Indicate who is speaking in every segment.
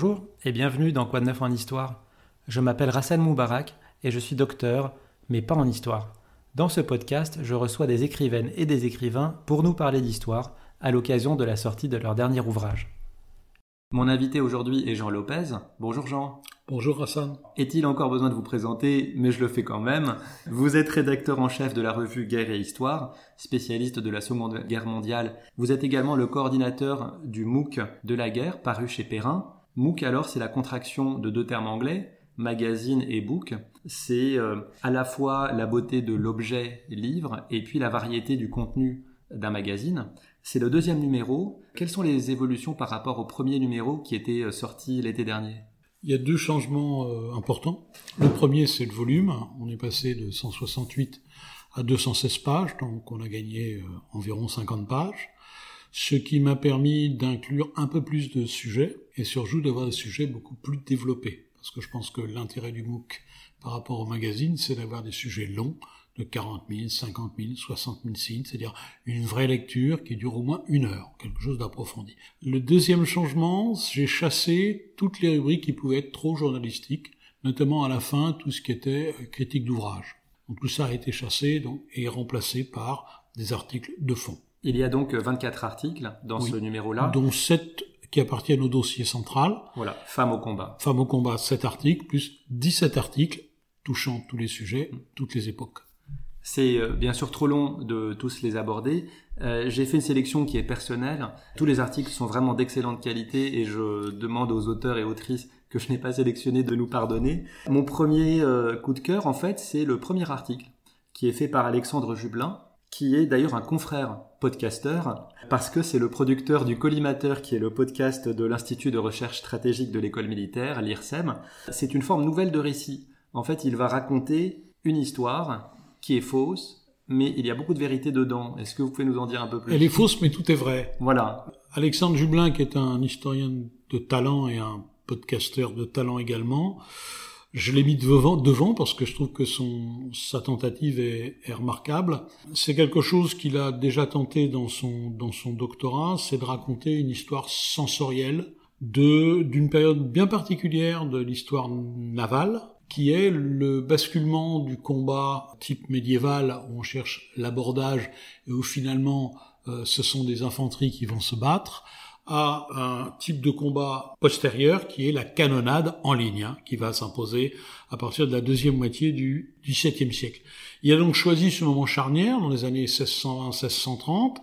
Speaker 1: Bonjour et bienvenue dans Quoi de neuf en histoire. Je m'appelle Rassan Moubarak et je suis docteur, mais pas en histoire. Dans ce podcast, je reçois des écrivaines et des écrivains pour nous parler d'histoire à l'occasion de la sortie de leur dernier ouvrage. Mon invité aujourd'hui est Jean Lopez. Bonjour Jean.
Speaker 2: Bonjour Hassan.
Speaker 1: Est-il encore besoin de vous présenter? Mais je le fais quand même. Vous êtes rédacteur en chef de la revue Guerre et Histoire, spécialiste de la Seconde Guerre mondiale. Vous êtes également le coordinateur du MOOC de la guerre, paru chez Perrin. MOOC alors c'est la contraction de deux termes anglais, magazine et book. C'est euh, à la fois la beauté de l'objet livre et puis la variété du contenu d'un magazine. C'est le deuxième numéro. Quelles sont les évolutions par rapport au premier numéro qui était euh, sorti l'été dernier?
Speaker 2: Il y a deux changements euh, importants. Le premier, c'est le volume. On est passé de 168 à 216 pages, donc on a gagné environ 50 pages ce qui m'a permis d'inclure un peu plus de sujets et surtout d'avoir des sujets beaucoup plus développés. Parce que je pense que l'intérêt du MOOC par rapport au magazine, c'est d'avoir des sujets longs de 40 000, 50 000, 60 000 signes, c'est-à-dire une vraie lecture qui dure au moins une heure, quelque chose d'approfondi. Le deuxième changement, j'ai chassé toutes les rubriques qui pouvaient être trop journalistiques, notamment à la fin tout ce qui était critique d'ouvrage. Donc tout ça a été chassé donc, et remplacé par des articles de fond.
Speaker 1: Il y a donc 24 articles dans ce numéro-là.
Speaker 2: Dont 7 qui appartiennent au dossier central.
Speaker 1: Voilà, Femmes au combat.
Speaker 2: Femmes au combat, 7 articles, plus 17 articles touchant tous les sujets, toutes les époques.
Speaker 1: C'est euh, bien sûr trop long de tous les aborder. Euh, j'ai fait une sélection qui est personnelle. Tous les articles sont vraiment d'excellente qualité et je demande aux auteurs et autrices que je n'ai pas sélectionné de nous pardonner. Mon premier euh, coup de cœur, en fait, c'est le premier article qui est fait par Alexandre Jublin, qui est d'ailleurs un confrère podcasteur, parce que c'est le producteur du Collimateur, qui est le podcast de l'Institut de recherche stratégique de l'école militaire, l'IRSEM. C'est une forme nouvelle de récit. En fait, il va raconter une histoire qui est fausse, mais il y a beaucoup de vérité dedans. Est-ce que vous pouvez nous en dire un peu plus?
Speaker 2: Elle est fausse, mais tout est vrai.
Speaker 1: Voilà.
Speaker 2: Alexandre Jublin, qui est un historien de talent et un podcasteur de talent également, je l'ai mis devant, devant parce que je trouve que son, sa tentative est, est remarquable. C'est quelque chose qu'il a déjà tenté dans son, dans son doctorat, c'est de raconter une histoire sensorielle de, d'une période bien particulière de l'histoire navale, qui est le basculement du combat type médiéval où on cherche l'abordage et où finalement euh, ce sont des infanteries qui vont se battre, à un type de combat postérieur qui est la canonnade en ligne, hein, qui va s'imposer à partir de la deuxième moitié du XVIIe siècle. Il a donc choisi ce moment charnière dans les années 1620-1630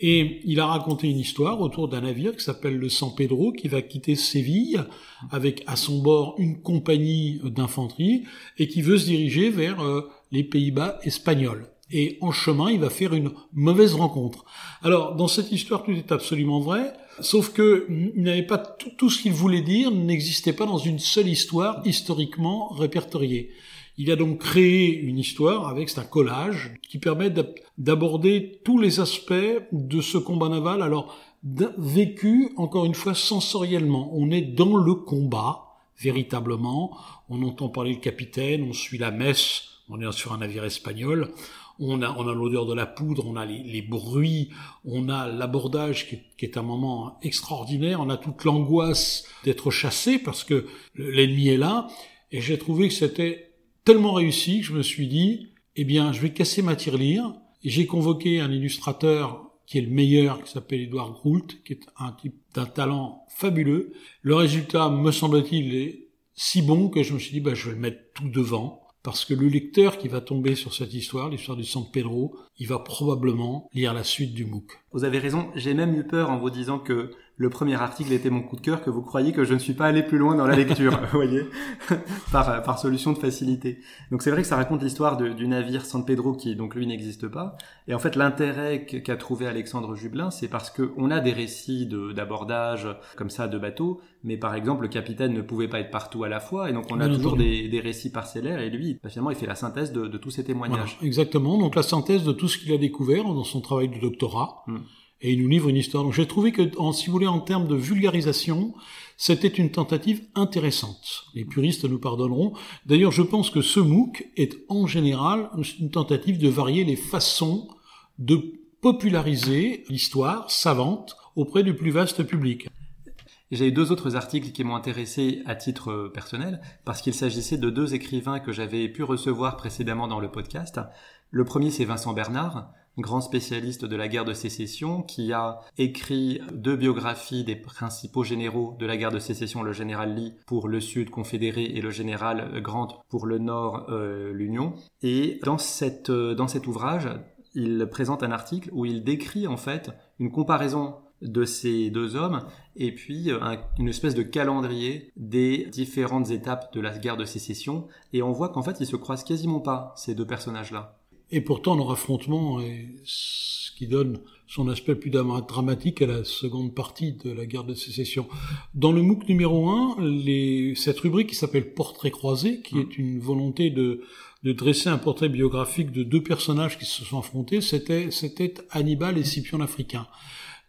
Speaker 2: et il a raconté une histoire autour d'un navire qui s'appelle le San Pedro qui va quitter Séville avec à son bord une compagnie d'infanterie et qui veut se diriger vers euh, les Pays-Bas espagnols et en chemin, il va faire une mauvaise rencontre. Alors, dans cette histoire, tout est absolument vrai, sauf que il n'avait pas tout, ce qu'il voulait dire n'existait pas dans une seule histoire historiquement répertoriée. Il a donc créé une histoire avec un collage qui permet d'aborder tous les aspects de ce combat naval. Alors, vécu, encore une fois, sensoriellement. On est dans le combat, véritablement. On entend parler le capitaine, on suit la messe, on est sur un navire espagnol on a, on a l'odeur de la poudre, on a les, bruits, on a l'abordage qui, qui, est un moment extraordinaire, on a toute l'angoisse d'être chassé parce que l'ennemi est là, et j'ai trouvé que c'était tellement réussi que je me suis dit, eh bien, je vais casser ma tirelire, et j'ai convoqué un illustrateur qui est le meilleur, qui s'appelle Edouard Groult, qui est un type d'un talent fabuleux. Le résultat, me semble-t-il, est si bon que je me suis dit, bah, je vais le mettre tout devant parce que le lecteur qui va tomber sur cette histoire, l'histoire du San Pedro, il va probablement lire la suite du MOOC.
Speaker 1: Vous avez raison, j'ai même eu peur en vous disant que le premier article était mon coup de cœur, que vous croyez que je ne suis pas allé plus loin dans la lecture, vous voyez, par, par solution de facilité. Donc c'est vrai que ça raconte l'histoire du navire San Pedro qui donc lui n'existe pas. Et en fait l'intérêt qu'a trouvé Alexandre Jublin, c'est parce qu'on a des récits d'abordage comme ça de bateaux, mais par exemple le capitaine ne pouvait pas être partout à la fois, et donc on a toujours des, des, récits parcellaires, et lui, bah, finalement il fait la synthèse de, de tous ces témoignages.
Speaker 2: exactement, donc la synthèse de tout ce qu'il a découvert dans son travail de doctorat. Hmm et il nous livre une histoire. Donc j'ai trouvé que, si vous voulez, en termes de vulgarisation, c'était une tentative intéressante. Les puristes nous pardonneront. D'ailleurs, je pense que ce MOOC est en général une tentative de varier les façons de populariser l'histoire savante auprès du plus vaste public.
Speaker 1: J'ai eu deux autres articles qui m'ont intéressé à titre personnel, parce qu'il s'agissait de deux écrivains que j'avais pu recevoir précédemment dans le podcast. Le premier, c'est Vincent Bernard, grand spécialiste de la guerre de sécession, qui a écrit deux biographies des principaux généraux de la guerre de sécession, le général Lee pour le Sud confédéré et le général Grant pour le Nord euh, l'Union. Et dans, cette, euh, dans cet ouvrage, il présente un article où il décrit en fait une comparaison de ces deux hommes et puis euh, une espèce de calendrier des différentes étapes de la guerre de sécession et on voit qu'en fait ils se croisent quasiment pas ces deux personnages là.
Speaker 2: Et pourtant, leur affrontement est ce qui donne son aspect plus dramatique à la seconde partie de la guerre de sécession. Dans le MOOC numéro 1, les, cette rubrique qui s'appelle Portrait croisé, qui est une volonté de, de dresser un portrait biographique de deux personnages qui se sont affrontés, c'était, c'était Hannibal et Scipion l'Africain.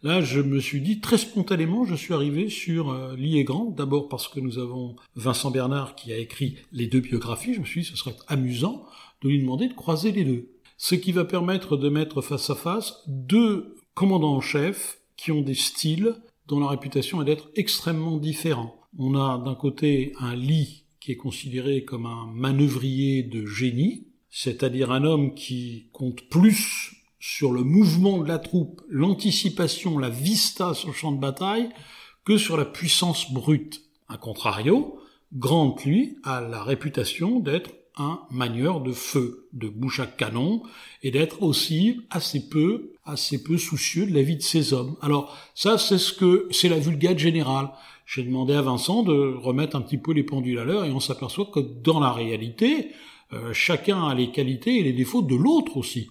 Speaker 2: Là, je me suis dit très spontanément, je suis arrivé sur euh, Grant, d'abord parce que nous avons Vincent Bernard qui a écrit les deux biographies, je me suis dit ce serait amusant de lui demander de croiser les deux ce qui va permettre de mettre face à face deux commandants en chef qui ont des styles dont la réputation est d'être extrêmement différents. On a d'un côté un Lee qui est considéré comme un manœuvrier de génie, c'est-à-dire un homme qui compte plus sur le mouvement de la troupe, l'anticipation, la vista sur le champ de bataille, que sur la puissance brute. A contrario, Grant, lui, a la réputation d'être un manieur de feu, de bouche à canon, et d'être aussi assez peu, assez peu soucieux de la vie de ces hommes. Alors ça, c'est ce que c'est la vulgate générale. J'ai demandé à Vincent de remettre un petit peu les pendules à l'heure, et on s'aperçoit que dans la réalité, euh, chacun a les qualités et les défauts de l'autre aussi.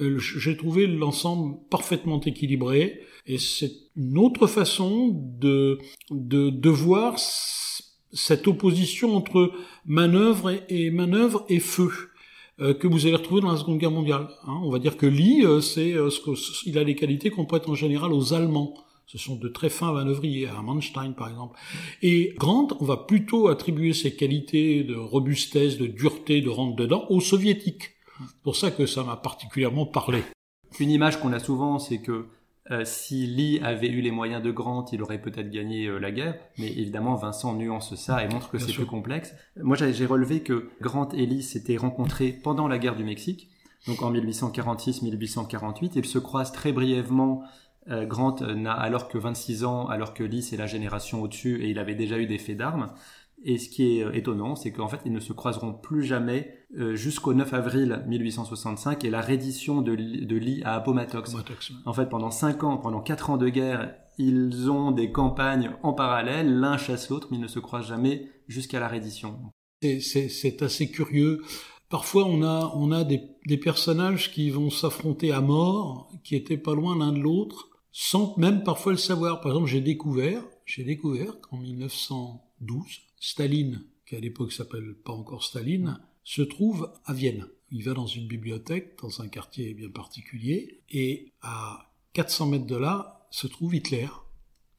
Speaker 2: Euh, j'ai trouvé l'ensemble parfaitement équilibré, et c'est une autre façon de, de, de voir cette opposition entre manœuvre et, manœuvre et feu euh, que vous allez retrouver dans la Seconde Guerre mondiale. Hein. On va dire que Lee, euh, c'est euh, ce il a les qualités qu'on prête en général aux Allemands. Ce sont de très fins manœuvriers, à Manstein par exemple. Et Grant, on va plutôt attribuer ses qualités de robustesse, de dureté, de rentre dedans aux soviétiques. C'est pour ça que ça m'a particulièrement parlé.
Speaker 1: Une image qu'on a souvent, c'est que euh, si Lee avait eu les moyens de Grant, il aurait peut-être gagné euh, la guerre. Mais évidemment, Vincent nuance ça et montre que c'est plus complexe. Moi, j'ai relevé que Grant et Lee s'étaient rencontrés pendant la guerre du Mexique, donc en 1846-1848. Ils se croisent très brièvement. Euh, Grant n'a alors que 26 ans, alors que Lee c'est la génération au-dessus et il avait déjà eu des faits d'armes. Et ce qui est euh, étonnant, c'est qu'en fait, ils ne se croiseront plus jamais euh, jusqu'au 9 avril 1865 et la reddition de, de Lee à Appomattox. En fait, pendant 5 ans, pendant 4 ans de guerre, ils ont des campagnes en parallèle, l'un chasse l'autre, mais ils ne se croisent jamais jusqu'à la reddition.
Speaker 2: C'est assez curieux. Parfois, on a, on a des, des personnages qui vont s'affronter à mort, qui étaient pas loin l'un de l'autre, sans même parfois le savoir. Par exemple, j'ai découvert, j'ai découvert qu'en 1912, Staline, qui à l'époque s'appelle pas encore Staline, se trouve à Vienne. Il va dans une bibliothèque, dans un quartier bien particulier, et à 400 mètres de là se trouve Hitler,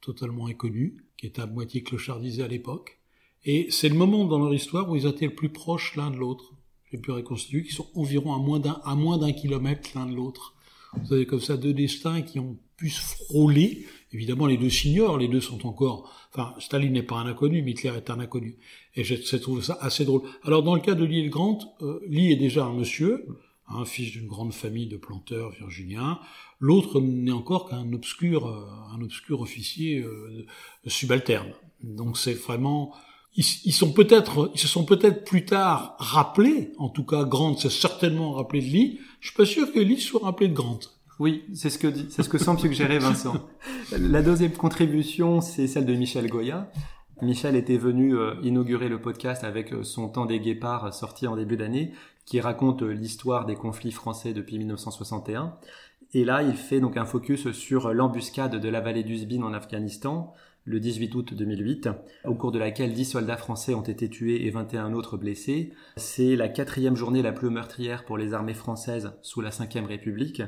Speaker 2: totalement inconnu, qui est à moitié clochardisé à l'époque. Et c'est le moment dans leur histoire où ils étaient le plus proches l'un de l'autre. J'ai pu reconstituer qu'ils sont environ à moins d'un, à moins d'un kilomètre l'un de l'autre. Vous avez comme ça deux destins qui ont pu se frôler. Évidemment, les deux s'ignorent, les deux sont encore... Enfin, Staline n'est pas un inconnu, Hitler est un inconnu. Et je trouve ça assez drôle. Alors, dans le cas de Lee et Grant, euh, Lee est déjà un monsieur, un fils d'une grande famille de planteurs virginiens. L'autre n'est encore qu'un obscur, euh, un obscur officier euh, subalterne. Donc, c'est vraiment... Ils sont peut-être, ils se sont peut-être plus tard rappelés, en tout cas Grant s'est certainement rappelé de Lee. Je suis pas sûr que Lee soit rappelé de Grant.
Speaker 1: Oui, c'est ce que c'est ce que semble suggérer Vincent. La deuxième contribution, c'est celle de Michel Goya. Michel était venu euh, inaugurer le podcast avec euh, son temps des guépards sorti en début d'année, qui raconte euh, l'histoire des conflits français depuis 1961. Et là, il fait donc un focus sur l'embuscade de la vallée d'Uzbin en Afghanistan, le 18 août 2008, au cours de laquelle 10 soldats français ont été tués et 21 autres blessés. C'est la quatrième journée la plus meurtrière pour les armées françaises sous la Ve République.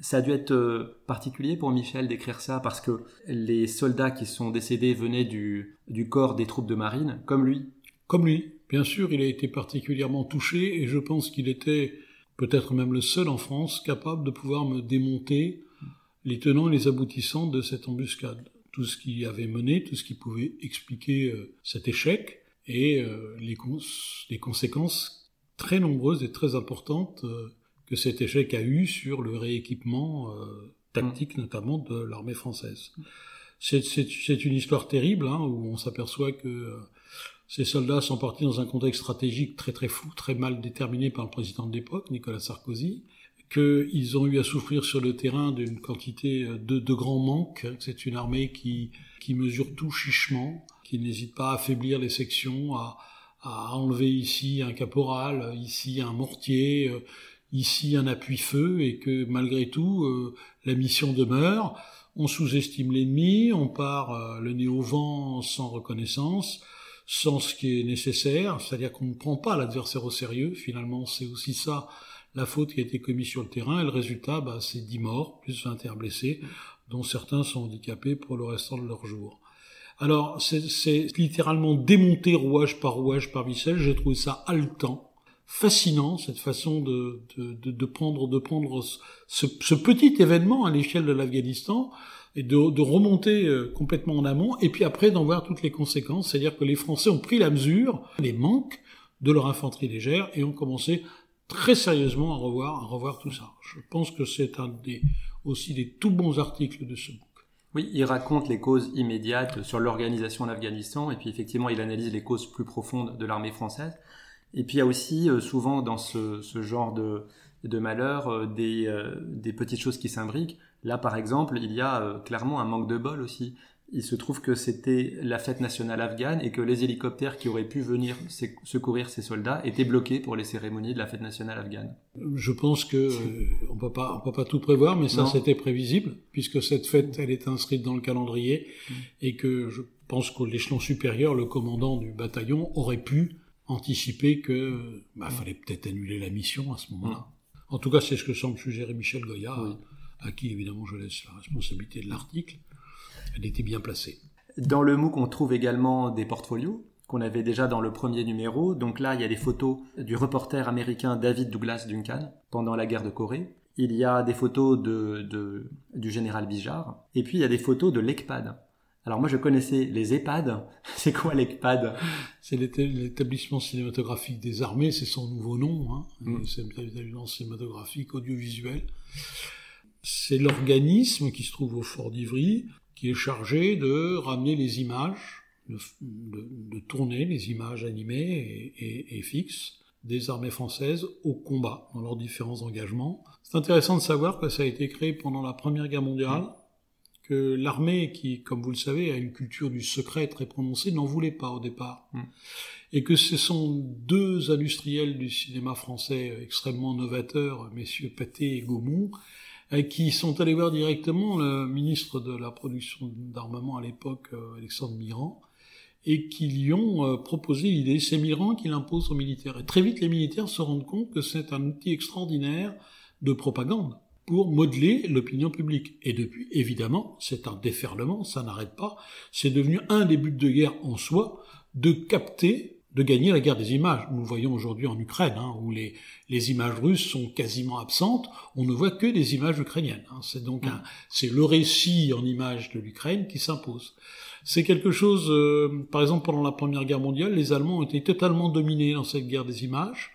Speaker 1: Ça a dû être euh, particulier pour Michel d'écrire ça parce que les soldats qui sont décédés venaient du, corps des troupes de marine, comme lui.
Speaker 2: Comme lui. Bien sûr, il a été particulièrement touché et je pense qu'il était peut-être même le seul en France capable de pouvoir me démonter les tenants et les aboutissants de cette embuscade. tout ce qui avait mené, tout ce qui pouvait expliquer cet échec et les, les, conséquences très nombreuses et très importantes que cet échec a eu sur le rééquipement tactique mmh. notamment de l'armée française. C'est une histoire terrible hein, où on s'aperçoit que ces soldats sont partis dans un contexte stratégique très très flou, très mal déterminé par le président de l'époque, Nicolas Sarkozy, qu'ils ont eu à souffrir sur le terrain d'une quantité de, de grands manques. C'est une armée qui, qui mesure tout chichement, qui n'hésite pas à affaiblir les sections, à, à enlever ici un caporal, ici un mortier, euh, ici un appui-feu, et que malgré tout, euh, la mission demeure. On sous-estime l'ennemi, on part euh, le nez au vent sans reconnaissance sans ce qui est nécessaire, c'est-à-dire qu'on ne prend pas l'adversaire au sérieux, finalement c'est aussi ça la faute qui a été commise sur le terrain, et le résultat bah, c'est 10 morts, plus 21 blessés, dont certains sont handicapés pour le restant de leur jour. Alors c'est littéralement démonté rouage par rouage par Michel, j'ai trouvé ça haletant, fascinant cette façon de, de, de, de prendre, de prendre ce, ce petit événement à l'échelle de l'Afghanistan, et de, de remonter euh, complètement en amont, et puis après d'en voir toutes les conséquences, c'est-à-dire que les Français ont pris la mesure des manques de leur infanterie légère et ont commencé très sérieusement à revoir, à revoir tout ça. Je pense que c'est un des aussi des tout bons articles de ce book.
Speaker 1: Oui, il raconte les causes immédiates sur l'organisation en Afghanistan, et puis effectivement, il analyse les causes plus profondes de l'armée française. Et puis il y a aussi euh, souvent dans ce, ce genre de, de malheur euh, des, des petites choses qui s'imbriquent. Là, par exemple, il y a euh, clairement un manque de bol aussi. Il se trouve que c'était la fête nationale afghane et que les hélicoptères qui auraient pu venir secourir ces soldats étaient bloqués pour les cérémonies de la fête nationale afghane.
Speaker 2: Je pense que euh, on peut pas, on peut pas tout prévoir, mais ça c'était prévisible puisque cette fête elle est inscrite dans le calendrier mm. et que je pense qu'au l'échelon supérieur, le commandant du bataillon aurait pu anticiper que bah, fallait peut-être annuler la mission à ce moment-là. En tout cas, c'est ce que semble suggérer Michel Goya à qui évidemment je laisse la responsabilité de l'article, elle était bien placée.
Speaker 1: Dans le MOOC, on trouve également des portfolios qu'on avait déjà dans le premier numéro. Donc là, il y a des photos du reporter américain David Douglas Duncan pendant la guerre de Corée. Il y a des photos de, du général Bijard. Et puis, il y a des photos de l'ECPAD. Alors moi, je connaissais les EHPAD. C'est quoi l'ECPAD
Speaker 2: C'est l'établissement cinématographique des armées, c'est son nouveau nom. Hein. Mm. C'est l'établissement cinématographique audiovisuel c'est l'organisme qui se trouve au fort d'Ivry qui est chargé de ramener les images, de, tourner les images animées et, fixes des armées françaises au combat dans leurs différents engagements. C'est intéressant de savoir que ça a été créé pendant la Première Guerre mondiale, que l'armée, qui, comme vous le savez, a une culture du secret très prononcée, n'en voulait pas au départ. Mm. Et que ce sont deux industriels du cinéma français extrêmement novateurs, messieurs Pathé et Gaumont, euh, qui sont allés voir directement le ministre de la production d'armement à l'époque, euh, Alexandre Mirand, et qui lui ont euh, proposé l'idée. C'est Mirand qui l'impose aux militaires. Et très vite, les militaires se rendent compte que c'est un outil extraordinaire de propagande pour modeler l'opinion publique. Et depuis, évidemment, c'est un déferlement, ça n'arrête pas. C'est devenu un des buts de guerre en soi de capter de gagner la guerre des images. Nous le voyons aujourd'hui en Ukraine, hein, où les, les images russes sont quasiment absentes. On ne voit que des images ukrainiennes. Hein. C'est donc un, c'est le récit en images de l'Ukraine qui s'impose. C'est quelque chose, euh, par exemple, pendant la Première Guerre mondiale, les Allemands ont été totalement dominés dans cette guerre des images.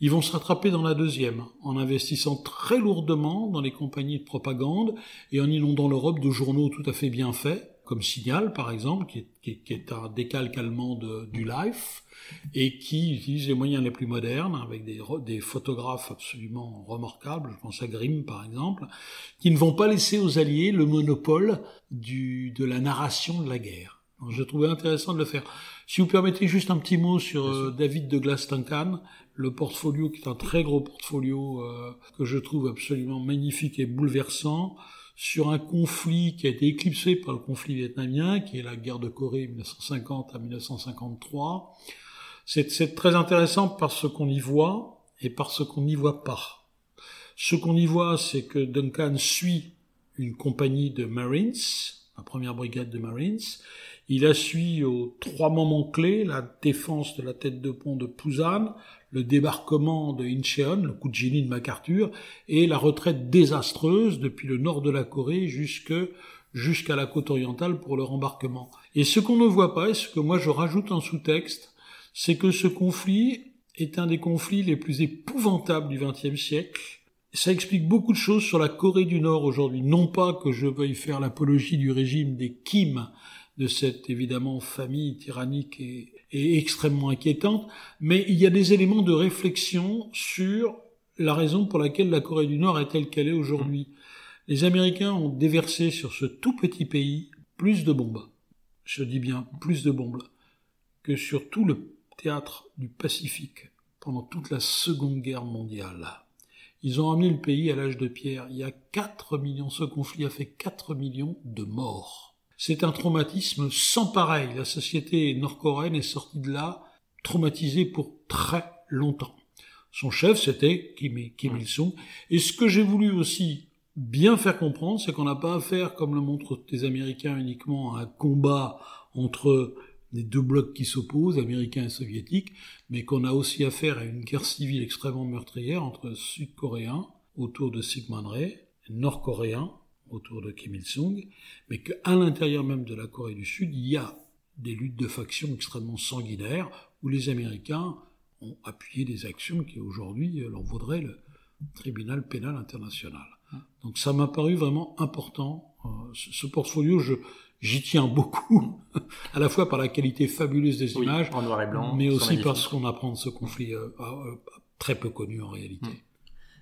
Speaker 2: Ils vont se rattraper dans la deuxième, en investissant très lourdement dans les compagnies de propagande et en inondant l'Europe de journaux tout à fait bien faits, comme Signal par exemple, qui est, qui est un décalque allemand de, du Life, et qui utilise les moyens les plus modernes, avec des, des photographes absolument remarquables, je pense à Grimm par exemple, qui ne vont pas laisser aux Alliés le monopole du, de la narration de la guerre. Je trouvais intéressant de le faire. Si vous permettez juste un petit mot sur euh, David de Glass-Duncan, le portfolio qui est un très gros portfolio euh, que je trouve absolument magnifique et bouleversant, sur un conflit qui a été éclipsé par le conflit vietnamien, qui est la guerre de Corée 1950 à 1953, c'est très intéressant par ce qu'on y voit et par ce qu'on n'y voit pas. Ce qu'on y voit, c'est que Duncan suit une compagnie de Marines, la première brigade de Marines. Il a suivi aux trois moments clés la défense de la tête de pont de Pusan, le débarquement de Incheon, le coup de génie de MacArthur, et la retraite désastreuse depuis le nord de la Corée jusque jusqu'à la côte orientale pour leur embarquement. Et ce qu'on ne voit pas, et ce que moi je rajoute en sous-texte, c'est que ce conflit est un des conflits les plus épouvantables du XXe siècle. Ça explique beaucoup de choses sur la Corée du Nord aujourd'hui. Non pas que je veuille faire l'apologie du régime des Kim, de cette évidemment famille tyrannique et, et extrêmement inquiétante, mais il y a des éléments de réflexion sur la raison pour laquelle la Corée du Nord est telle qu'elle est aujourd'hui. Les Américains ont déversé sur ce tout petit pays plus de bombes, je dis bien plus de bombes, que sur tout le théâtre du Pacifique pendant toute la Seconde Guerre mondiale. Ils ont amené le pays à l'âge de pierre. Il y a 4 millions, ce conflit a fait 4 millions de morts. C'est un traumatisme sans pareil. La société nord-coréenne est sortie de là traumatisée pour très longtemps. Son chef, c'était Kim, Kim Il-sung. Et ce que j'ai voulu aussi bien faire comprendre, c'est qu'on n'a pas affaire, comme le montrent les Américains, uniquement à un combat entre des deux blocs qui s'opposent, américains et soviétiques, mais qu'on a aussi affaire à une guerre civile extrêmement meurtrière entre sud-coréens autour de Sigmund Rey, nord-coréens autour de Kim Il-sung, mais qu'à l'intérieur même de la Corée du Sud, il y a des luttes de factions extrêmement sanguinaires où les Américains ont appuyé des actions qui aujourd'hui leur vaudraient le tribunal pénal international. Donc ça m'a paru vraiment important. Euh, ce portfolio, je, j'y tiens beaucoup, à la fois par la qualité fabuleuse des images,
Speaker 1: en noir et blanc,
Speaker 2: mais aussi parce qu'on apprend de ce conflit euh, euh, très peu connu en réalité. Hmm.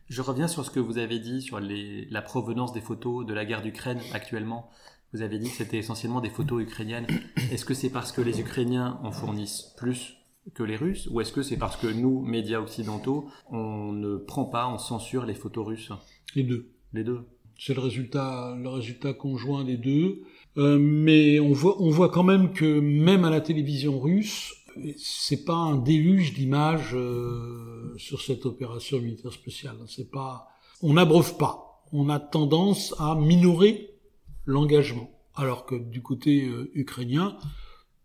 Speaker 1: Je reviens sur ce que vous avez dit sur les, la provenance des photos de la guerre d'Ukraine actuellement. Vous avez dit que c'était essentiellement des photos ukrainiennes. Est-ce que c'est parce que les Ukrainiens en fournissent plus que les Russes ou est-ce que c'est parce que nous, médias occidentaux, on ne prend pas, on censure les photos russes?
Speaker 2: Les deux.
Speaker 1: Les deux.
Speaker 2: C'est le résultat, le résultat conjoint des deux. Euh, mais on voit, on voit quand même que même à la télévision russe, c'est pas un déluge d'images euh, sur cette opération militaire spéciale. C'est pas, on n'abreuve pas. On a tendance à minorer l'engagement, alors que du côté euh, ukrainien,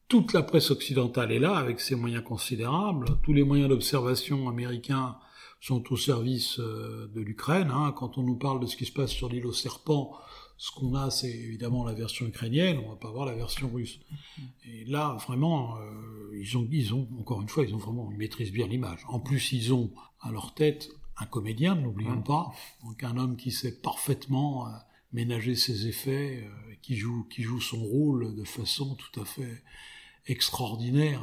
Speaker 2: toute la presse occidentale est là avec ses moyens considérables. Tous les moyens d'observation américains sont au service de l'Ukraine. Hein. Quand on nous parle de ce qui se passe sur l'île aux serpents, ce qu'on a, c'est évidemment la version ukrainienne, on va pas voir la version russe. Et là, vraiment, euh, ils, ont, ils ont, encore une fois, ils ont vraiment, ils maîtrisent bien l'image. En plus, ils ont à leur tête un comédien, n'oublions pas, donc un homme qui sait parfaitement euh, ménager ses effets, euh, qui joue, qui joue son rôle de façon tout à fait extraordinaire.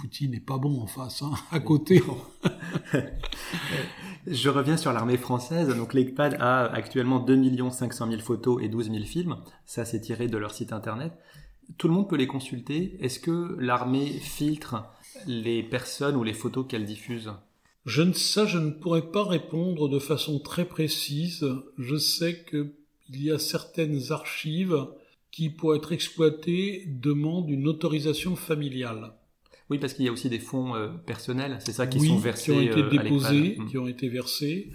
Speaker 2: Poutine n'est pas bon en face, hein, à côté.
Speaker 1: Je reviens sur l'armée française. Donc l'ECPAD a actuellement 2 500 000 photos et 12 000 films. Ça, c'est tiré de leur site internet. Tout le monde peut les consulter. Est-ce que l'armée filtre les personnes ou les photos qu'elle diffuse?
Speaker 2: Je ne, Ça, je ne pourrais pas répondre de façon très précise. Je sais qu'il y a certaines archives qui, pour être exploitées, demandent une autorisation familiale.
Speaker 1: Oui, parce qu'il y a aussi des fonds euh, personnels, c'est ça qui sont versés.
Speaker 2: Qui ont été euh, déposés, mm. qui ont été versés,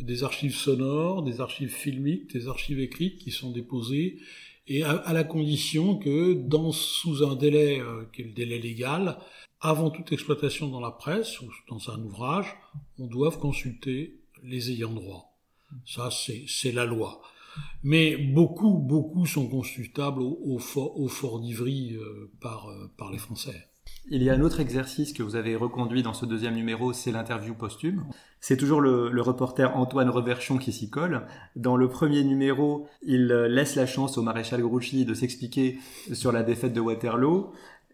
Speaker 2: des archives sonores, des archives filmiques, des archives écrites qui sont déposées, et à, la condition que, dans, sous un délai euh, qui est le délai légal, avant toute exploitation dans la presse ou dans un ouvrage, on doit consulter les ayants droit. Ça, c'est la loi. Mais beaucoup, beaucoup sont consultables au, au fort, au fort d'Ivry par, par les Français.
Speaker 1: Il y a un autre exercice que vous avez reconduit dans ce deuxième numéro, c'est l'interview posthume. C'est toujours le, reporter Antoine Reverchon qui s'y colle. Dans le premier numéro, il laisse la chance au maréchal Grouchy de s'expliquer sur la défaite de Waterloo.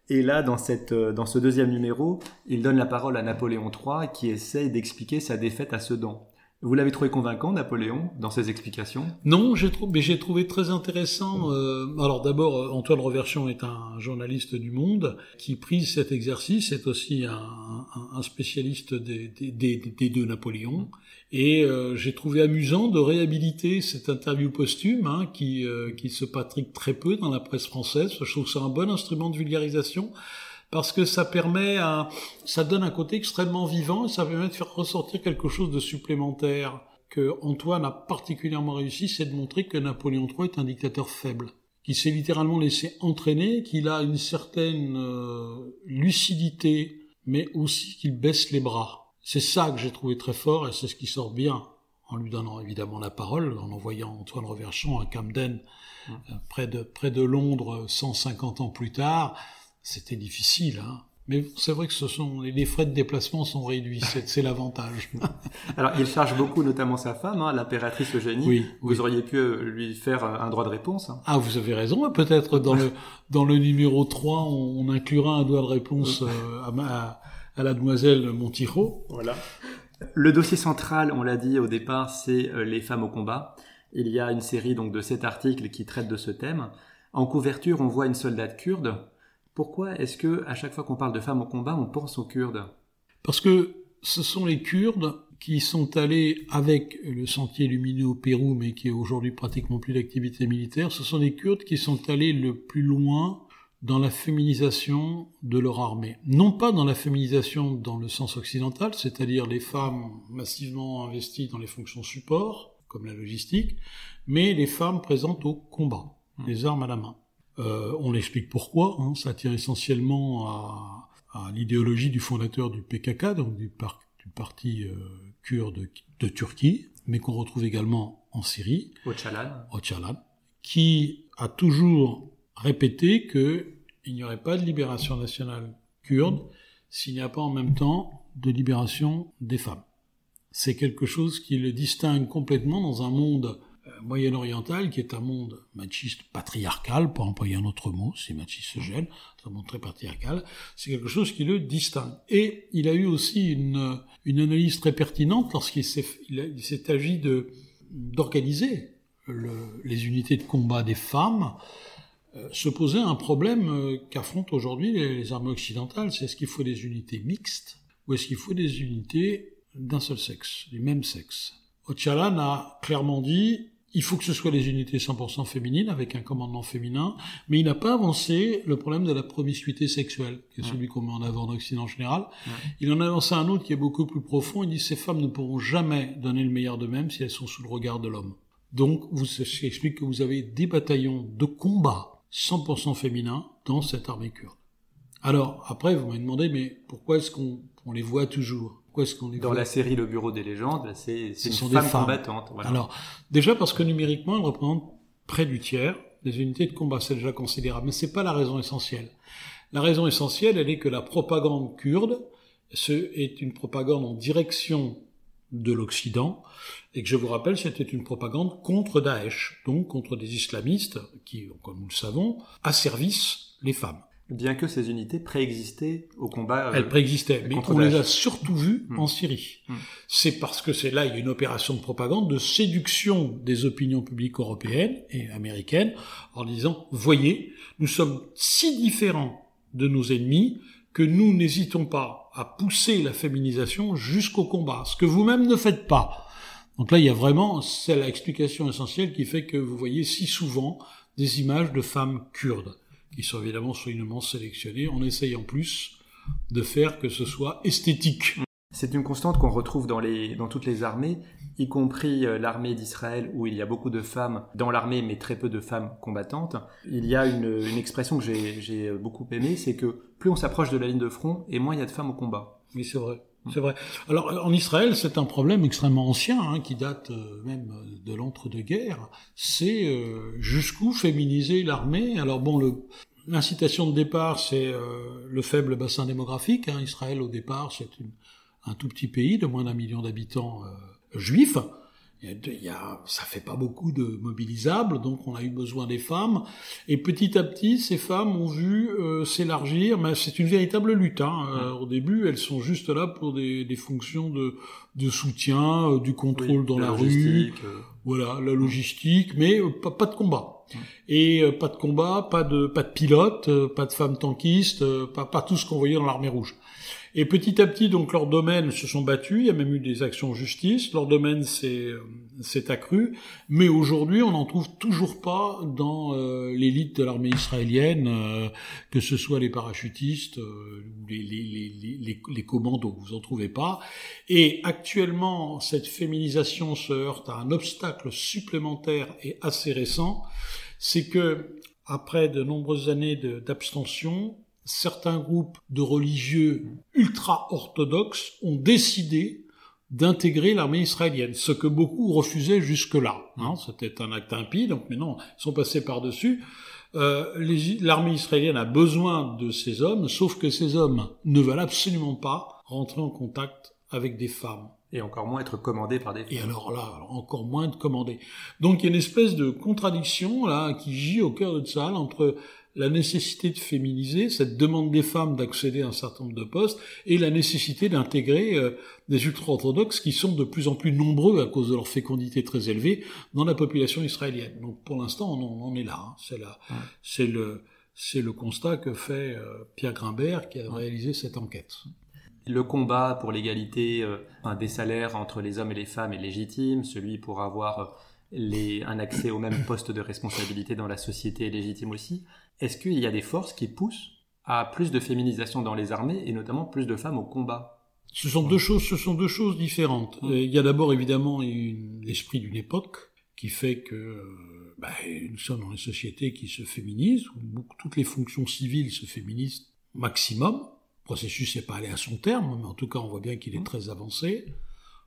Speaker 1: Et là, dans, cette, dans ce deuxième numéro, il donne la parole à Napoléon III qui essaye d'expliquer sa défaite à Sedan. Vous l'avez trouvé convaincant, Napoléon, dans ses explications?
Speaker 2: Non, j'ai trouvé, mais j'ai trouvé très intéressant. Euh, alors d'abord, euh, Antoine Reverchon est un journaliste du Monde qui prise cet exercice, est aussi un, spécialiste des, deux Napoléons. Et euh, j'ai trouvé amusant de réhabiliter cette interview posthume hein, qui, qui se patrique très peu dans la presse française. Je trouve que c'est un bon instrument de vulgarisation parce que ça permet à, ça donne un côté extrêmement vivant et ça permet de faire ressortir quelque chose de supplémentaire que Antoine a particulièrement réussi, c'est de montrer que Napoléon III est un dictateur faible, qui s'est littéralement laissé entraîner, qu'il a une certaine euh, lucidité, mais aussi qu'il baisse les bras. C'est ça que j'ai trouvé très fort et c'est ce qui sort bien en lui donnant évidemment la parole, en envoyant Antoine Reverchon à Camden, mmh. euh, près, de, près de Londres, 150 ans plus tard. C'était difficile, hein. Mais c'est vrai que ce sont les frais de déplacement sont réduits, c'est l'avantage.
Speaker 1: Alors il charge beaucoup, notamment sa femme, hein, l'impératrice Eugénie. Oui, Vous auriez pu euh, lui faire un droit de réponse. Hein.
Speaker 2: Ah, vous avez raison. Peut-être dans le dans le numéro 3, on, inclura un droit de réponse euh, à, à, la demoiselle Montijo.
Speaker 1: Voilà. Le dossier central, on l'a dit au départ, c'est euh, les femmes au combat. Il y a une série donc de sept articles qui traitent de ce thème. En couverture, on voit une soldate kurde pourquoi est-ce que à chaque fois qu'on parle de femmes au combat, on pense aux Kurdes?
Speaker 2: Parce que ce sont les Kurdes qui sont allés avec le sentier lumineux au Pérou, mais qui est aujourd'hui pratiquement plus d'activité militaire, ce sont les Kurdes qui sont allés le plus loin dans la féminisation de leur armée. Non pas dans la féminisation dans le sens occidental, c'est-à-dire les femmes massivement investies dans les fonctions support, comme la logistique, mais les femmes présentes au combat, mmh. les armes à la main. Euh, on explique pourquoi. Hein. ça tient essentiellement à, l'idéologie du fondateur du PKK, donc du, parti euh, kurde de Turquie, mais qu'on retrouve également en Syrie,
Speaker 1: Öcalan,
Speaker 2: qui a toujours répété qu'il n'y aurait pas de libération nationale kurde s'il n'y a pas en même temps de libération des femmes. C'est quelque chose qui le distingue complètement dans un monde moyen-oriental, qui est un monde machiste patriarcal, pour employer un autre mot, si machiste se gêne, c'est un monde très patriarcal, c'est quelque chose qui le distingue. Et il a eu aussi une, analyse très pertinente lorsqu'il s'est, il s'est agi de, d'organiser les unités de combat des femmes, euh, se posait un problème euh, qu'affrontent aujourd'hui les, les armées occidentales, c'est est-ce qu'il faut des unités mixtes ou est-ce qu'il faut des unités d'un seul sexe, du même sexe? Ocalan a clairement dit il faut que ce soit les unités 100% féminines avec un commandement féminin, mais il n'a pas avancé le problème de la promiscuité sexuelle, qui est celui qu'on met en avant en Occident en général. Il en a avancé un autre qui est beaucoup plus profond. Il dit ces femmes ne pourront jamais donner le meilleur d'eux-mêmes si elles sont sous le regard de l'homme. Donc, vous explique que vous avez des bataillons de combat 100% féminins dans cette armée kurde. Alors, après, vous m'avez demandé, mais pourquoi est-ce qu'on les voit toujours?
Speaker 1: Dans la série Le Bureau des légendes, c'est une femme combattante.
Speaker 2: Alors, déjà parce que numériquement, elle représente près du tiers des unités de combat, c'est déjà considérable, mais c'est pas la raison essentielle. La raison essentielle, elle est que la propagande kurde ce est une propagande en direction de l'Occident, et que je vous rappelle, c'était une propagande contre Daesh, donc contre des islamistes qui, comme nous le savons, asservissent les femmes
Speaker 1: bien que ces unités préexistaient au combat.
Speaker 2: Euh, Elles préexistaient, mais on les a surtout vues hmm. en Syrie. Hmm. C'est parce que c'est là il y a une opération de propagande, de séduction des opinions publiques européennes et américaines, en disant voyez, nous sommes si différents de nos ennemis que nous n'hésitons pas à pousser la féminisation jusqu'au combat, ce que vous-même ne faites pas. Donc là, il y a vraiment, c'est l'explication essentielle qui fait que vous voyez si souvent des images de femmes kurdes qui sont évidemment soigneusement sélectionnés, en essayant plus de faire que ce soit esthétique.
Speaker 1: C'est une constante qu'on retrouve dans, les, dans toutes les armées, y compris euh, l'armée d'Israël, où il y a beaucoup de femmes dans l'armée, mais très peu de femmes combattantes. Il y a une, une expression que j'ai beaucoup aimée, c'est que plus on s'approche de la ligne de front, et moins il y a de femmes au combat.
Speaker 2: Oui, c'est vrai. C'est vrai. Alors en Israël, c'est un problème extrêmement ancien, hein, qui date euh, même de l'entre-deux-guerres. C'est euh, jusqu'où féminiser l'armée. Alors bon, l'incitation de départ, c'est euh, le faible bassin démographique. Hein. Israël, au départ, c'est un tout petit pays de moins d'un million d'habitants juifs il y a, ça fait pas beaucoup de mobilisables, donc on a eu besoin des femmes. Et petit à petit, ces femmes ont vu euh, s'élargir. Mais c'est une véritable lutte. Hein. Euh, au début, elles sont juste là pour des, des fonctions de, de soutien, euh, du contrôle dans la, rue, voilà, la logistique, mais pas, pas, de combat. Et pas de combat, pas de pas de pilote, pas de femmes tankistes, pas, pas tout ce qu'on voyait dans l'armée rouge. Et petit à petit, donc, leurs domaines se sont battus. Il y a même eu des actions en justice. Leur domaine s'est euh, accru. Mais aujourd'hui, on n'en trouve toujours pas dans euh, l'élite de l'armée israélienne, euh, que ce soit les parachutistes ou les, les, les, les, commandos. Vous en trouvez pas. Et actuellement, cette féminisation se heurte à un obstacle supplémentaire et assez récent. C'est que, après de nombreuses années d'abstention, certains groupes de religieux ultra-orthodoxes ont décidé d'intégrer l'armée israélienne, ce que beaucoup refusaient jusque-là. Hein. C'était un acte impie, donc maintenant ils sont passés par-dessus. Euh, l'armée israélienne a besoin de ces hommes, sauf que ces hommes ne veulent absolument pas rentrer en contact avec des femmes.
Speaker 1: Et encore moins être commandés par des
Speaker 2: femmes. Et alors là, encore moins être commandés. Donc il y a une espèce de contradiction là qui gît au cœur de Tzahal entre la nécessité de féminiser, cette demande des femmes d'accéder à un certain nombre de postes, et la nécessité d'intégrer euh, des ultra-orthodoxes qui sont de plus en plus nombreux à cause de leur fécondité très élevée dans la population israélienne. Donc pour l'instant, on, en est là. Hein. C'est là, c'est le, c'est le constat que fait euh, Pierre Grimbert qui a réalisé cette enquête.
Speaker 1: Le combat pour l'égalité euh, des salaires entre les hommes et les femmes est légitime, celui pour avoir les, un accès au même poste de responsabilité dans la société est légitime aussi. Est-ce qu'il y a des forces qui poussent à plus de féminisation dans les armées et notamment plus de femmes au combat?
Speaker 2: Ce sont deux choses, ce sont deux choses différentes. Mmh. Il y a d'abord évidemment l'esprit d'une époque qui fait que bah, nous sommes dans une société qui se féminise, où toutes les fonctions civiles se féminisent maximum. Le processus n'est pas allé à son terme, mais en tout cas on voit bien qu'il est mmh. très avancé.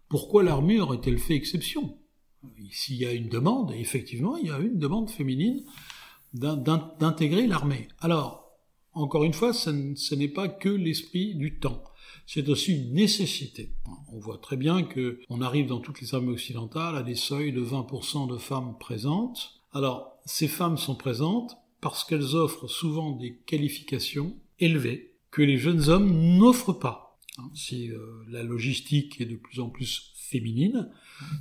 Speaker 2: Pourquoi l'armée aurait-elle fait exception? S'il y a une demande, effectivement, il y a une demande féminine d'intégrer l'armée. Alors, encore une fois, ce n'est pas que l'esprit du temps. C'est aussi une nécessité. On voit très bien que on arrive dans toutes les armées occidentales à des seuils de 20% de femmes présentes. Alors, ces femmes sont présentes parce qu'elles offrent souvent des qualifications élevées que les jeunes hommes n'offrent pas. Si euh, la logistique est de plus en plus féminine,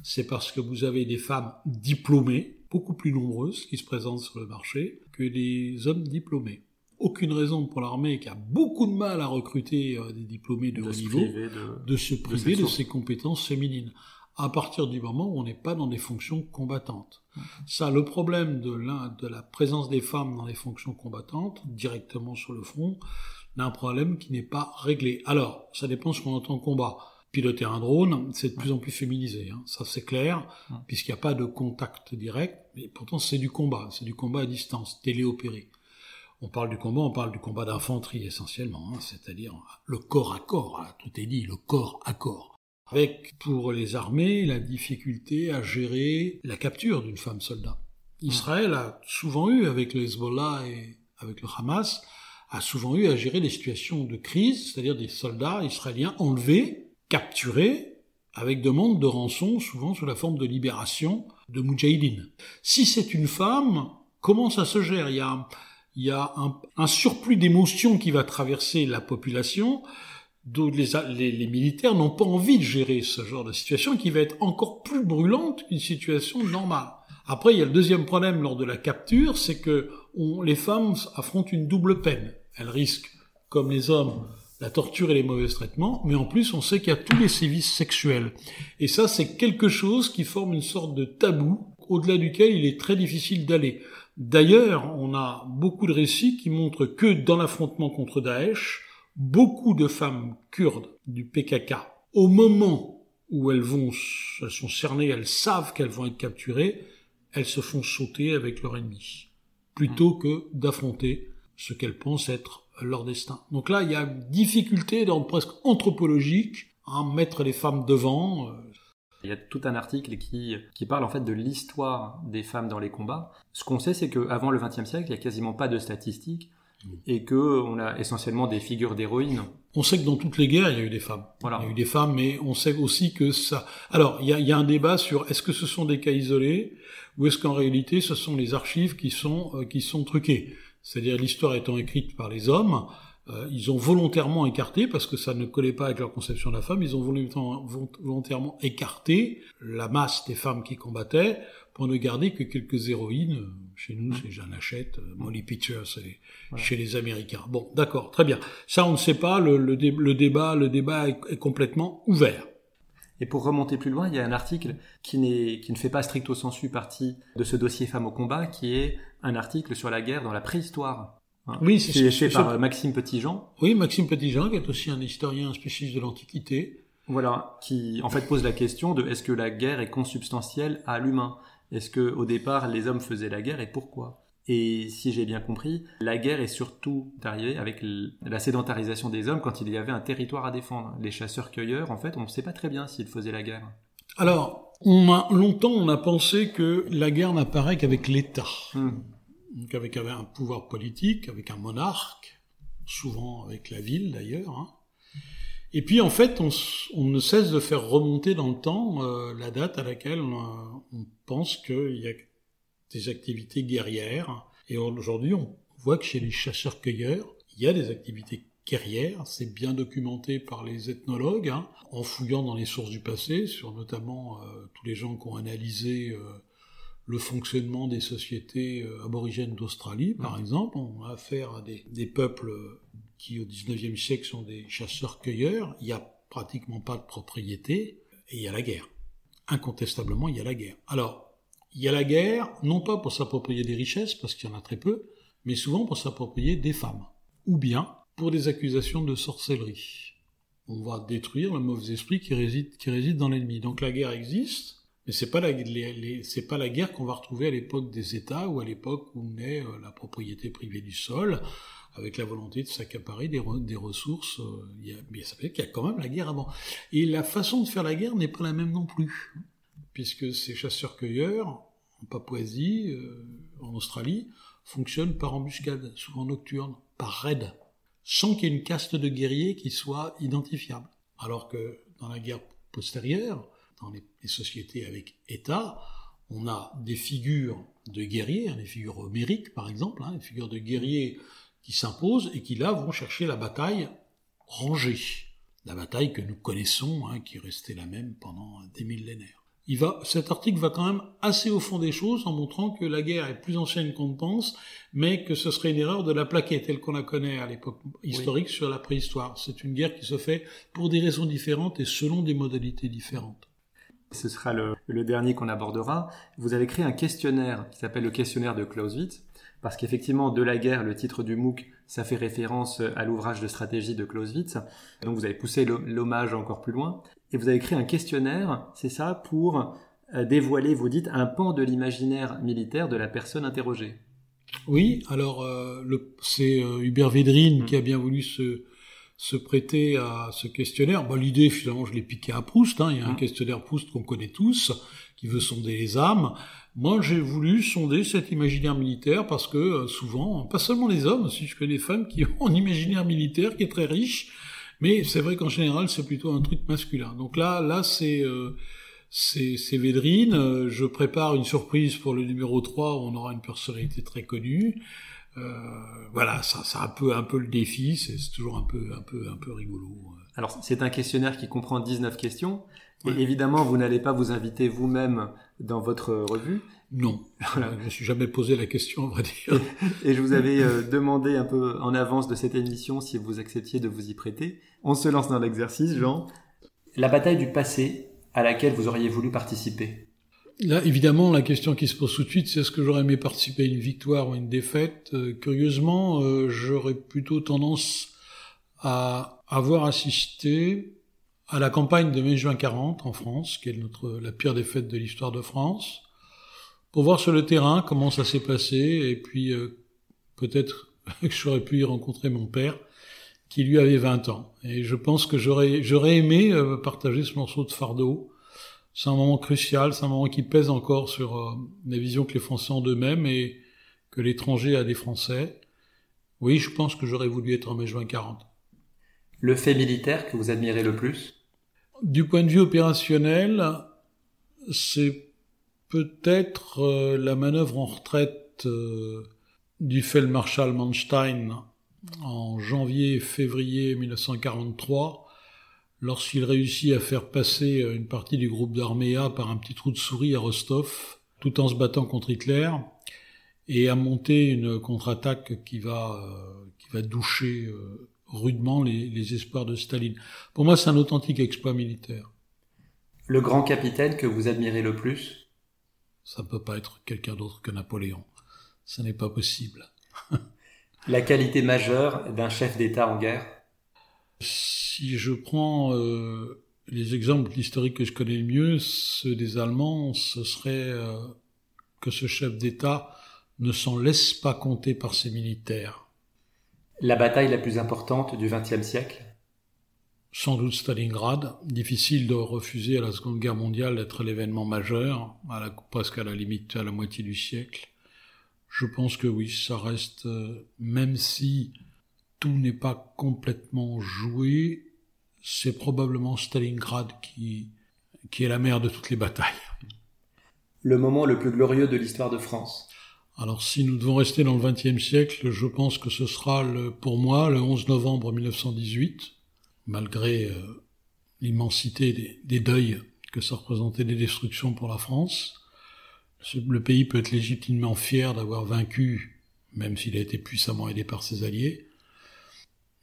Speaker 2: c'est parce que vous avez des femmes diplômées, beaucoup plus nombreuses qui se présentent sur le marché que les hommes diplômés. Aucune raison pour l'armée qui a beaucoup de mal à recruter euh, des diplômés de, haut niveau de, se priver de, ses compétences féminines à partir du moment où on n'est pas dans des fonctions combattantes. Ça, le problème de, de la présence des femmes dans les fonctions combattantes, directement sur le front, n'a un problème qui n'est pas réglé. Alors, ça dépend ce qu'on entend combat piloter un drone, c'est de plus en plus féminisé, hein. ça c'est clair, puisqu'il n'y a pas de contact direct, mais pourtant c'est du combat, c'est du combat à distance, téléopéré. On parle du combat, on parle du combat d'infanterie essentiellement, hein, c'est-à-dire le corps à corps, tout est dit, le corps à corps. Avec pour les armées la difficulté à gérer la capture d'une femme soldat. Israël a souvent eu, avec le Hezbollah et avec le Hamas, a souvent eu à gérer des situations de crise, c'est-à-dire des soldats israéliens enlevés capturés avec demande de rançon, souvent sous la forme de libération de Moudjahidine. Si c'est une femme, comment ça se gère? Il y a, un, surplus d'émotions qui va traverser la population, dont les, militaires n'ont pas envie de gérer ce genre de situation qui va être encore plus brûlante qu'une situation normale. Après, il y a le deuxième problème lors de la capture, c'est que les femmes affrontent une double peine. Elles risquent, comme les hommes, la torture et les mauvais traitements, mais en plus on sait qu'il y a tous les sévices sexuels. Et ça c'est quelque chose qui forme une sorte de tabou au-delà duquel il est très difficile d'aller. D'ailleurs, on a beaucoup de récits qui montrent que dans l'affrontement contre Daesh, beaucoup de femmes kurdes du PKK, au moment où elles vont, elles sont cernées, elles savent qu'elles vont être capturées, elles se font sauter avec leur ennemi, plutôt que d'affronter ce qu'elles pensent être leur destin. Donc là, il y a une difficulté d'ordre presque anthropologique à mettre les femmes devant. Euh.
Speaker 1: Il y a tout un article qui, qui parle en fait de l'histoire des femmes dans les combats. Ce qu'on sait, c'est qu'avant le XXe siècle, il n'y a quasiment pas de statistiques et qu'on a essentiellement des figures d'héroïnes.
Speaker 2: On sait que dans toutes les guerres, il y a eu des femmes. Voilà. Il y a eu des femmes, mais on sait aussi que ça... Alors, il y a, il y a un débat sur est-ce que ce sont des cas isolés ou est-ce qu'en réalité, ce sont les archives qui sont, euh, qui sont truquées c'est-à-dire l'histoire étant écrite par les hommes, euh, ils ont volontairement écarté, parce que ça ne collait pas avec leur conception de la femme, ils ont volontairement écarté la masse des femmes qui combattaient pour ne garder que quelques héroïnes. Chez nous, c'est Jeanne Hachette, euh, Molly Pitcher, c'est chez les Américains. Bon, d'accord, très bien. Ça, on ne sait pas. Le, le, débat, le débat est complètement ouvert.
Speaker 1: Et pour remonter plus loin, il y a un article qui, qui ne fait pas stricto sensu partie de ce dossier Femmes au combat, qui est un article sur la guerre dans la préhistoire.
Speaker 2: Hein, oui,
Speaker 1: c'est fait par euh, Maxime Petitjean.
Speaker 2: Oui, Maxime Petitjean, qui est aussi un historien spécialiste de l'Antiquité.
Speaker 1: Voilà, qui en fait pose la question de est-ce que la guerre est consubstantielle à l'humain? Est-ce que au départ les hommes faisaient la guerre et pourquoi? Et si j'ai bien compris, la guerre est surtout arrivée avec la sédentarisation des hommes quand il y avait un territoire à défendre. Les chasseurs-cueilleurs, en fait, on ne sait pas très bien s'ils faisaient la guerre.
Speaker 2: Alors, on a, longtemps, on a pensé que la guerre n'apparaît qu'avec l'État. Hmm. Donc avec, un pouvoir politique, avec un monarque, souvent avec la ville d'ailleurs. Hein. Et puis en fait, on, ne cesse de faire remonter dans le temps euh, la date à laquelle on, on pense qu'il y a des activités guerrières. Et aujourd'hui, on voit que chez les chasseurs-cueilleurs, il y a des activités guerrières. C'est bien documenté par les ethnologues, hein, en fouillant dans les sources du passé, sur notamment euh, tous les gens qui ont analysé euh, le fonctionnement des sociétés euh, aborigènes d'Australie, par exemple. On a affaire à des, des peuples qui, au XIXe siècle, sont des chasseurs-cueilleurs. Il n'y a pratiquement pas de propriété, et il y a la guerre. Incontestablement, il y a la guerre. Alors, il y a la guerre, non pas pour s'approprier des richesses, parce qu'il y en a très peu, mais souvent pour s'approprier des femmes, ou bien pour des accusations de sorcellerie. On va détruire le mauvais esprit qui réside, qui réside dans l'ennemi. Donc la guerre existe, mais c'est pas la, pas la guerre qu'on va retrouver à l'époque des États ou à l'époque où naît euh, la propriété privée du sol, avec la volonté de s'accaparer des, ressources. Euh, il mais ça veut dire qu'il y a quand même la guerre avant. Et la façon de faire la guerre n'est pas la même non plus puisque ces chasseurs-cueilleurs, en Papouasie, euh, en Australie, fonctionnent par embuscade, souvent nocturne, par raid, sans qu'il y ait une caste de guerriers qui soit identifiable. Alors que dans la guerre postérieure, dans les, sociétés avec État, on a des figures de guerriers, hein, des figures homériques par exemple, hein, des figures de guerriers qui s'imposent et qui là vont chercher la bataille rangée, la bataille que nous connaissons, hein, qui est restée la même pendant des millénaires il va, cet article va quand même assez au fond des choses en montrant que la guerre est plus ancienne qu'on ne pense, mais que ce serait une erreur de la plaquer telle qu'on la connaît à l'époque historique sur la préhistoire. C'est une guerre qui se fait pour des raisons différentes et selon des modalités différentes.
Speaker 1: Ce sera le, le dernier qu'on abordera. Vous avez créé un questionnaire qui s'appelle le questionnaire de Clausewitz, parce qu'effectivement, de la guerre, le titre du MOOC, ça fait référence à l'ouvrage de stratégie de Clausewitz. Donc vous avez poussé l'hommage encore plus loin et vous avez créé un questionnaire, c'est ça, pour euh, dévoiler, vous dites, un pan de l'imaginaire militaire de la personne interrogée.
Speaker 2: Oui, alors euh, c'est euh, Hubert Védrine mmh. qui a bien voulu se, se prêter à ce questionnaire. L'idée, finalement, je l'ai piqué à Proust. Hein. Il y a un mmh. questionnaire Proust qu'on connaît tous, qui veut sonder les âmes. Moi, j'ai voulu sonder cet imaginaire militaire parce que souvent, pas seulement les hommes, aussi je connais des femmes qui ont un imaginaire militaire qui est très riche mais c'est vrai qu'en général, c'est plutôt un truc masculin. Donc là, là, c'est euh, c'est Védrine. Euh, je prépare une surprise pour le numéro 3 où on aura une personnalité très connue. Euh, voilà, ça, ça un peu, un peu le défi. C'est toujours un peu, un peu, un peu rigolo.
Speaker 1: Alors, c'est un questionnaire qui comprend 19 questions. Et évidemment, vous n'allez pas vous inviter vous-même dans votre revue.
Speaker 2: Non, voilà. je ne suis jamais posé la question, on va dire.
Speaker 1: Et, je vous avais euh, demandé un peu en avance de cette émission si vous acceptiez de vous y prêter. On se lance dans l'exercice, Jean. La bataille du passé à laquelle vous auriez voulu participer
Speaker 2: Là, évidemment, la question qui se pose tout de suite, c'est est-ce que j'aurais aimé participer à une victoire ou à une défaite? Euh, Curieusement, euh, j'aurais plutôt tendance à avoir assisté à la campagne de mai-juin 40 en France, qui est notre, la pire défaite de l'histoire de France, pour voir sur le terrain comment ça s'est passé, et puis euh, peut-être que j'aurais pu y rencontrer mon père, qui lui avait 20 ans. Et je pense que j'aurais, j'aurais aimé partager ce morceau de fardeau. C'est un moment crucial, c'est un moment qui pèse encore sur euh, la vision que les Français ont d'eux-mêmes et que l'étranger a des Français. Oui, je pense que j'aurais voulu être en mai-juin 40.
Speaker 1: Le fait militaire que vous admirez le plus?
Speaker 2: Du point de vue opérationnel, c'est peut-être euh, la manœuvre en retraite euh, du Feldmarschall Manstein en janvier-février 1943, lorsqu'il réussit à faire passer une partie du groupe d'armée A par un petit trou de souris à Rostov, tout en se battant contre Hitler, et à monter une contre-attaque qui va, euh, qui va doucher rudement les, espoirs de Staline. Pour moi, c'est un authentique exploit militaire.
Speaker 1: Le grand capitaine que vous admirez le plus?
Speaker 2: Ça ne peut pas être quelqu'un d'autre que Napoléon. Ce n'est pas possible.
Speaker 1: La qualité majeure d'un chef d'État en guerre?
Speaker 2: Si je prends euh, les exemples historiques que je connais le mieux, ceux des Allemands, ce serait euh, que ce chef d'État ne s'en laisse pas compter par ses militaires.
Speaker 1: La bataille la plus importante du XXe siècle?
Speaker 2: Sans doute Stalingrad. Difficile de refuser à la Seconde Guerre mondiale d'être l'événement majeur, à la, presque à la limite à la moitié du siècle. Je pense que oui, ça reste, euh, même si tout n'est pas complètement joué, c'est probablement Stalingrad qui, qui est la mère de toutes les batailles.
Speaker 1: Le moment le plus glorieux de l'histoire de France
Speaker 2: alors si nous devons rester dans le XXe siècle, je pense que ce sera le, pour moi le 11 novembre 1918, malgré euh, l'immensité des, des, deuils que ça représentait des destructions pour la France. Le pays peut être légitimement fier d'avoir vaincu, même s'il a été puissamment aidé par ses alliés,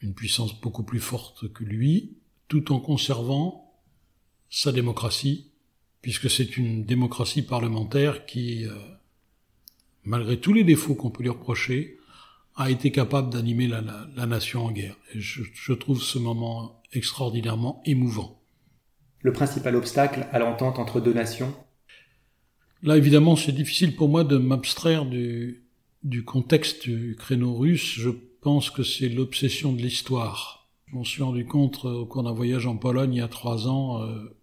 Speaker 2: une puissance beaucoup plus forte que lui, tout en conservant sa démocratie, puisque c'est une démocratie parlementaire qui, euh, malgré tous les défauts qu'on peut lui reprocher, a été capable d'animer la, la, nation en guerre. Et je, je trouve ce moment extraordinairement émouvant.
Speaker 1: Le principal obstacle à l'entente entre deux nations?
Speaker 2: Là, évidemment, c'est difficile pour moi de m'abstraire du, du contexte du créneau russe. Je pense que c'est l'obsession de l'histoire. Je m'en suis rendu compte euh, au cours d'un voyage en Pologne il y a trois ans. Euh,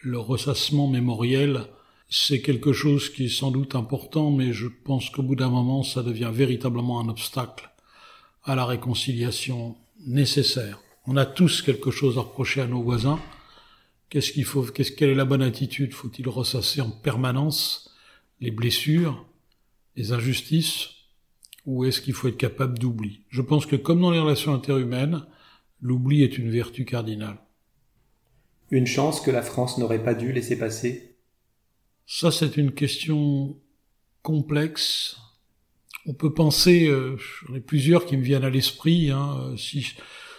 Speaker 2: le ressassement mémoriel c'est quelque chose qui est sans doute important, mais je pense qu'au bout d'un moment, ça devient véritablement un obstacle à la réconciliation nécessaire. On a tous quelque chose à reprocher à nos voisins. Qu'est-ce qu'il faut, qu'est-ce, quelle est la bonne attitude? Faut-il ressasser en permanence les blessures, les injustices, ou est-ce qu'il faut être capable d'oubli? Je pense que comme dans les relations interhumaines, l'oubli est une vertu cardinale.
Speaker 1: Une chance que la France n'aurait pas dû laisser passer?
Speaker 2: Ça, c'est une question complexe. On peut penser, euh, j'en ai plusieurs qui me viennent à l'esprit. Hein, euh, si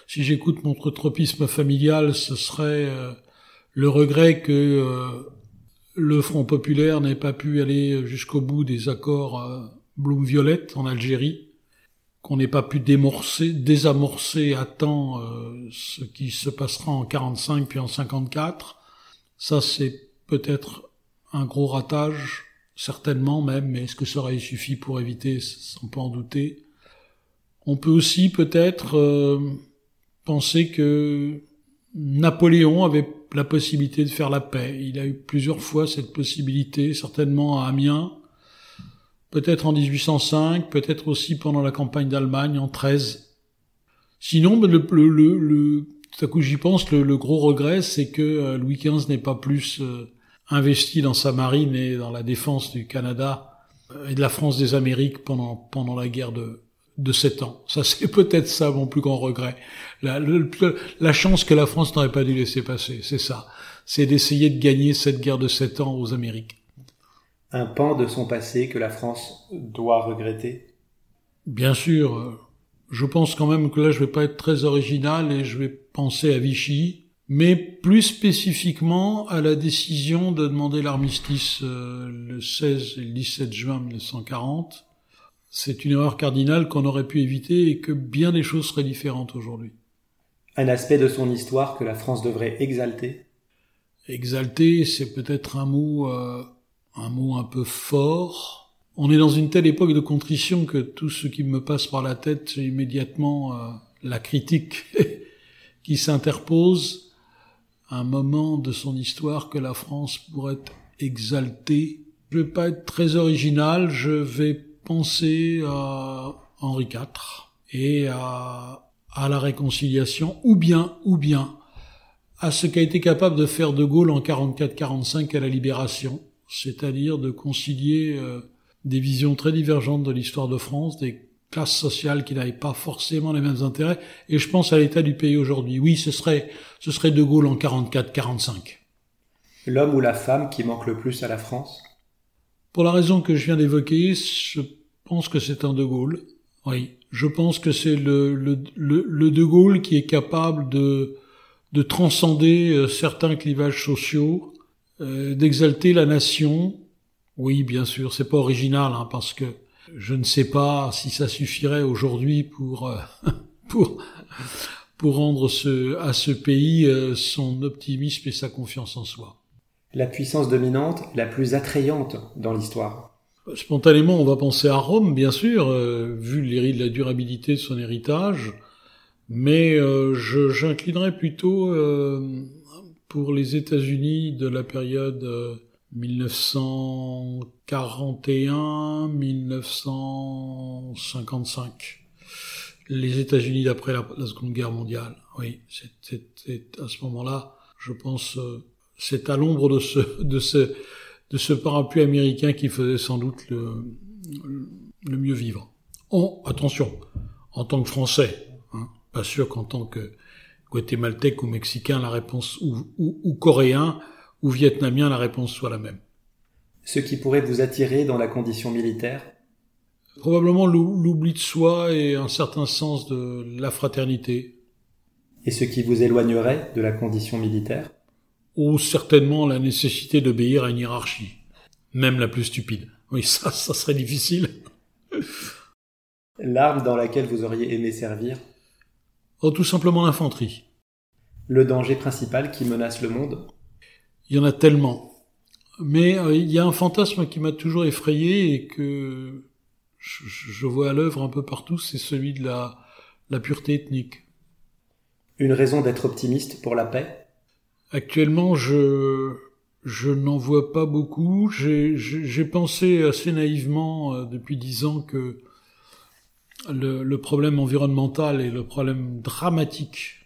Speaker 2: si j'écoute mon tropisme familial, ce serait euh, le regret que le Front populaire n'ait pas pu aller jusqu'au bout des accords Bloom-Violette en Algérie, qu'on n'ait pas pu démorcer, désamorcer à temps ce qui se passera en 45 puis en 54. Ça, c'est peut-être un gros ratage, certainement même, mais est-ce que ça aurait suffi pour éviter, on peut en douter? On peut aussi peut-être euh, penser que Napoléon avait la possibilité de faire la paix. Il a eu plusieurs fois cette possibilité, certainement à Amiens, peut-être en 1805, peut-être aussi pendant la campagne d'Allemagne en 13. Sinon, le, le, le, tout à coup j'y pense, le, gros regret, c'est que euh, Louis XV n'est pas plus euh, investi dans sa marine et dans la défense du Canada euh, et de la France des Amériques pendant, pendant la guerre de, de sept ans. Ça, c'est peut-être ça mon plus grand regret. La, la chance que la France n'aurait pas dû laisser passer, c'est ça. C'est d'essayer de gagner cette guerre de sept ans aux Amériques.
Speaker 1: Un pan de son passé que la France doit regretter?
Speaker 2: Bien sûr. Je pense quand même que là, je vais pas être très original et je vais penser à Vichy, mais plus spécifiquement à la décision de demander l'armistice euh, le 16 et le 17 juin 1940. C'est une erreur cardinale qu'on aurait pu éviter et que bien des choses seraient différentes aujourd'hui.
Speaker 1: Un aspect de son histoire que la France devrait exalter?
Speaker 2: Exalter, c'est peut-être un mot, euh, un mot un peu fort. On est dans une telle époque de contrition que tout ce qui me passe par la tête, c'est immédiatement euh, la critique qui s'interpose un moment de son histoire que la France pourrait exalter. Je vais pas être très original, je vais penser à Henri IV et à, à la réconciliation, ou bien, ou bien, à ce qu'a été capable de faire De Gaulle en 44-45 à la libération, c'est-à-dire de concilier euh, des visions très divergentes de l'histoire de France, des classe sociale qui n'avait pas forcément les mêmes intérêts. Et je pense à l'état du pays aujourd'hui. Oui, ce serait, ce serait De Gaulle en 44-45.
Speaker 1: L'homme ou la femme qui manque le plus à la France?
Speaker 2: Pour la raison que je viens d'évoquer, je pense que c'est un De Gaulle. Oui, je pense que c'est le, le, le, De Gaulle qui est capable de, de transcender euh, certains clivages sociaux, euh, d'exalter la nation. Oui, bien sûr, c'est pas original, hein, parce que je ne sais pas si ça suffirait aujourd'hui pour euh, pour pour rendre ce, à ce pays euh, son optimisme et sa confiance en soi.
Speaker 1: La puissance dominante la plus attrayante dans l'histoire.
Speaker 2: Spontanément, on va penser à Rome, bien sûr, vu la durabilité de son héritage, mais euh, j'inclinerais plutôt euh, pour les États-Unis de la période 1941-1955. Les États-Unis d'après la, Seconde Guerre mondiale. Oui, c'est à ce moment-là, je pense, c'est à l'ombre de ce, de ce, de ce parapluie américain qui faisait sans doute le, mieux vivre. Oh, attention, en tant que Français, hein, pas sûr qu'en tant que guatémaltèque ou mexicain, la réponse, ou, ou, ou coréen ou vietnamien, la réponse soit la même.
Speaker 1: Ce qui pourrait vous attirer dans la condition militaire?
Speaker 2: Probablement l'oubli de soi et un certain sens de la fraternité.
Speaker 1: Et ce qui vous éloignerait de la condition militaire?
Speaker 2: Ou certainement la nécessité d'obéir à une hiérarchie, même la plus stupide. Oui, ça, ça serait difficile.
Speaker 1: L'arme dans laquelle vous auriez aimé servir?
Speaker 2: Oh, tout simplement l'infanterie.
Speaker 1: Le danger principal qui menace le monde?
Speaker 2: Il y en a tellement. Mais euh, il y a un fantasme qui m'a toujours effrayé et que je, vois à l'œuvre un peu partout, c'est celui de la, la pureté ethnique.
Speaker 1: Une raison d'être optimiste pour la paix?
Speaker 2: Actuellement, je, je n'en vois pas beaucoup. J'ai pensé assez naïvement euh, depuis dix ans que le, le, problème environnemental et le problème dramatique,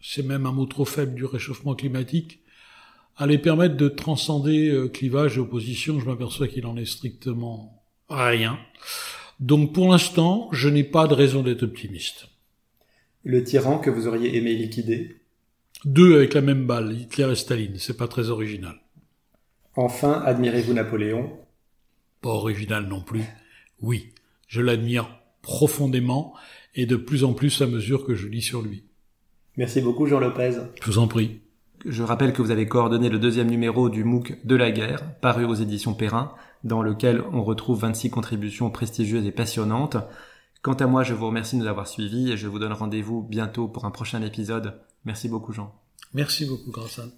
Speaker 2: c'est même un mot trop faible du réchauffement climatique, allait permettre de transcender euh, clivage et opposition. Je m'aperçois qu'il en est strictement rien. Donc pour l'instant, je n'ai pas de raison d'être optimiste.
Speaker 1: Le tyran que vous auriez aimé liquider?
Speaker 2: Deux avec la même balle, Hitler et Staline. C'est pas très original.
Speaker 1: Enfin, admirez-vous Napoléon?
Speaker 2: Pas original non plus. Oui, je l'admire profondément et de plus en plus à mesure que je lis sur lui.
Speaker 1: Merci beaucoup Jean Lopez.
Speaker 2: Je vous en prie.
Speaker 1: Je rappelle que vous avez coordonné le deuxième numéro du MOOC de la guerre, paru aux éditions Perrin, dans lequel on retrouve 26 contributions prestigieuses et passionnantes. Quant à moi, je vous remercie de nous avoir suivis et je vous donne rendez-vous bientôt pour un prochain épisode Merci beaucoup, Jean.
Speaker 2: Merci beaucoup, Grassan.